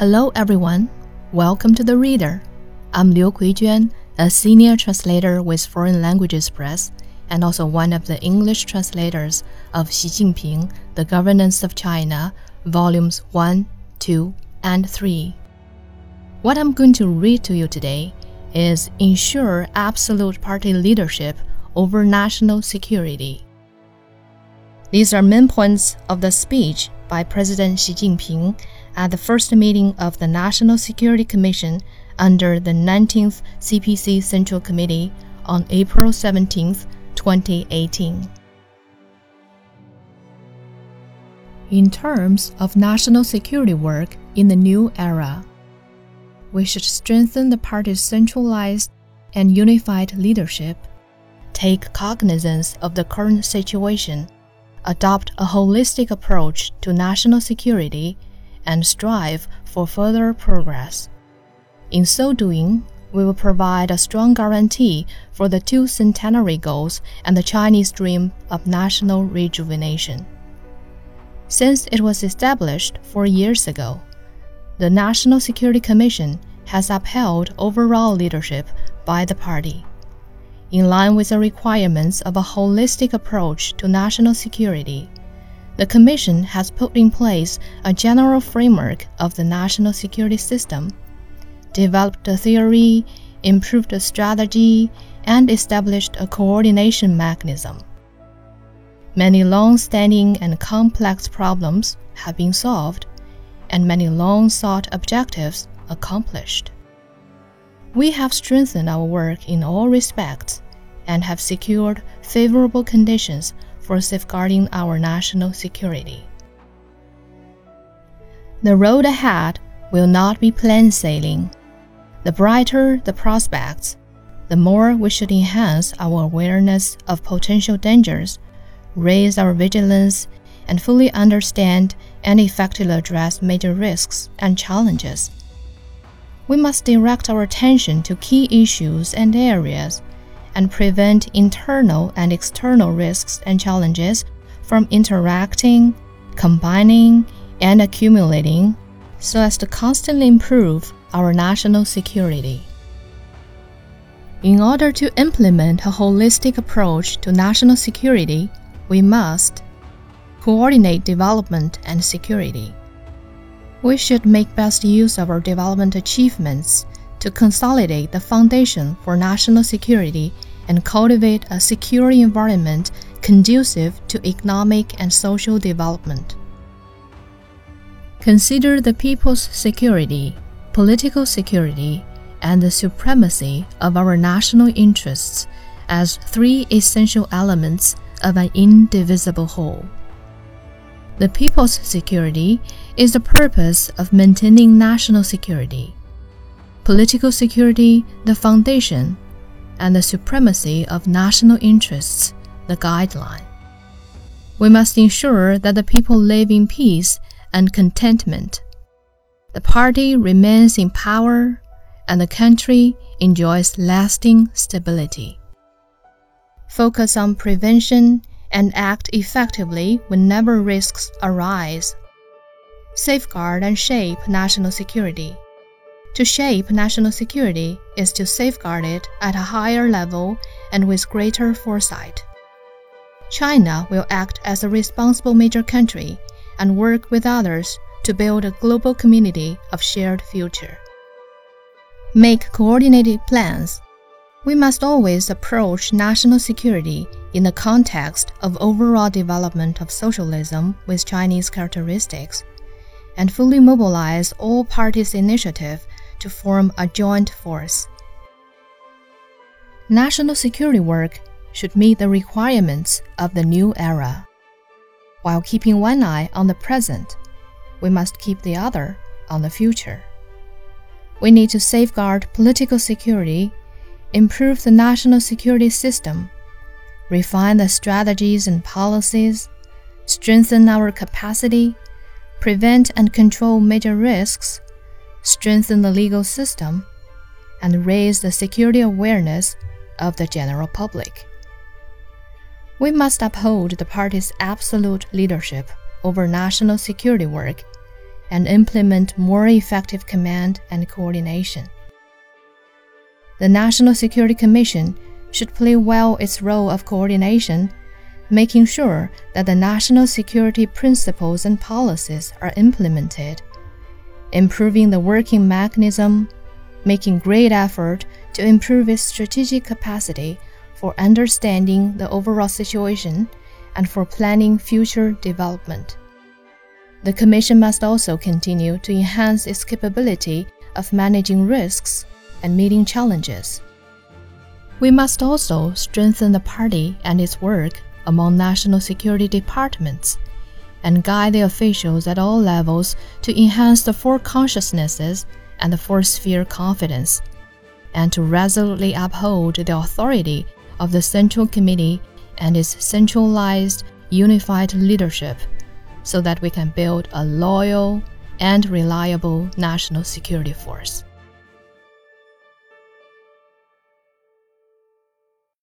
Hello, everyone. Welcome to the Reader. I'm Liu Kuijuan, a senior translator with Foreign Languages Press, and also one of the English translators of Xi Jinping, The Governance of China, volumes 1, 2, and 3. What I'm going to read to you today is Ensure Absolute Party Leadership over National Security. These are main points of the speech by President Xi Jinping at the first meeting of the National Security Commission under the 19th CPC Central Committee on April 17, 2018. In terms of national security work in the new era, we should strengthen the party's centralized and unified leadership, take cognizance of the current situation, adopt a holistic approach to national security and strive for further progress. In so doing, we will provide a strong guarantee for the two centenary goals and the Chinese dream of national rejuvenation. Since it was established four years ago, the National Security Commission has upheld overall leadership by the party. In line with the requirements of a holistic approach to national security, the Commission has put in place a general framework of the national security system, developed a theory, improved a strategy, and established a coordination mechanism. Many long standing and complex problems have been solved, and many long sought objectives accomplished. We have strengthened our work in all respects and have secured favorable conditions for safeguarding our national security. The road ahead will not be plain sailing. The brighter the prospects, the more we should enhance our awareness of potential dangers, raise our vigilance, and fully understand and effectively address major risks and challenges. We must direct our attention to key issues and areas and prevent internal and external risks and challenges from interacting, combining, and accumulating so as to constantly improve our national security. In order to implement a holistic approach to national security, we must coordinate development and security. We should make best use of our development achievements to consolidate the foundation for national security and cultivate a secure environment conducive to economic and social development. Consider the people's security, political security, and the supremacy of our national interests as three essential elements of an indivisible whole. The people's security is the purpose of maintaining national security political security the foundation, and the supremacy of national interests the guideline. We must ensure that the people live in peace and contentment. The party remains in power and the country enjoys lasting stability. Focus on prevention and act effectively whenever risks arise. Safeguard and shape national security. To shape national security is to safeguard it at a higher level and with greater foresight. China will act as a responsible major country and work with others to build a global community of shared future. Make coordinated plans. We must always approach national security in the context of overall development of socialism with Chinese characteristics, and fully mobilize all parties' initiative to form a joint force. National security work should meet the requirements of the new era. While keeping one eye on the present, we must keep the other on the future. We need to safeguard political security, improve the national security system, refine the strategies and policies, strengthen our capacity, prevent and control major risks, strengthen the legal system, and raise the security awareness of the general public. We must uphold the party's absolute leadership over national security work and implement more effective command and coordination. The National Security Commission should play well its role of coordination, making sure that the national security principles and policies are implemented, improving the working mechanism, making great effort to improve its strategic capacity for understanding the overall situation and for planning future development. The Commission must also continue to enhance its capability of managing risks and meeting challenges. We must also strengthen the party and its work among national security departments and guide the officials at all levels to enhance the four consciousnesses and the four sphere confidence, and to resolutely uphold the authority of the Central Committee and its centralized, unified leadership so that we can build a loyal and reliable national security force.